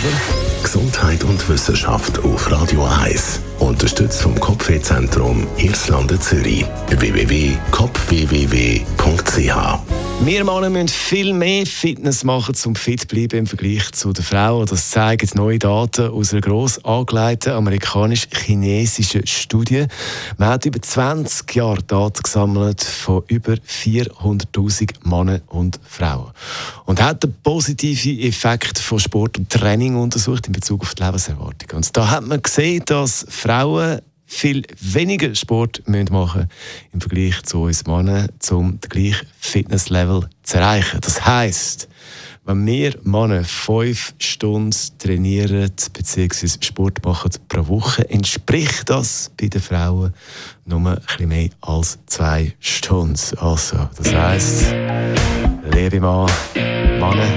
selber. Gesundheit und Wissenschaft auf Radio 1. Unterstützt vom Kopfwehzentrum Irlande Zürich. www.kopfwww.ch wir Männer müssen viel mehr Fitness machen, um fit zu bleiben im Vergleich zu den Frauen. Das zeigen neue Daten aus einer gross angelegten amerikanisch-chinesischen Studie. Man hat über 20 Jahre Daten gesammelt von über 400.000 Männern und Frauen. Und hat den positiven Effekt von Sport und Training untersucht in Bezug auf die Lebenserwartung. Und da hat man gesehen, dass Frauen viel weniger Sport machen müssen im Vergleich zu uns Männern, um den gleichen Fitnesslevel zu erreichen. Das heisst, wenn wir Männer fünf Stunden trainieren bzw. Sport machen pro Woche, entspricht das bei den Frauen nur ein bisschen mehr als zwei Stunden. Also, das heisst, liebe Mann, Männer,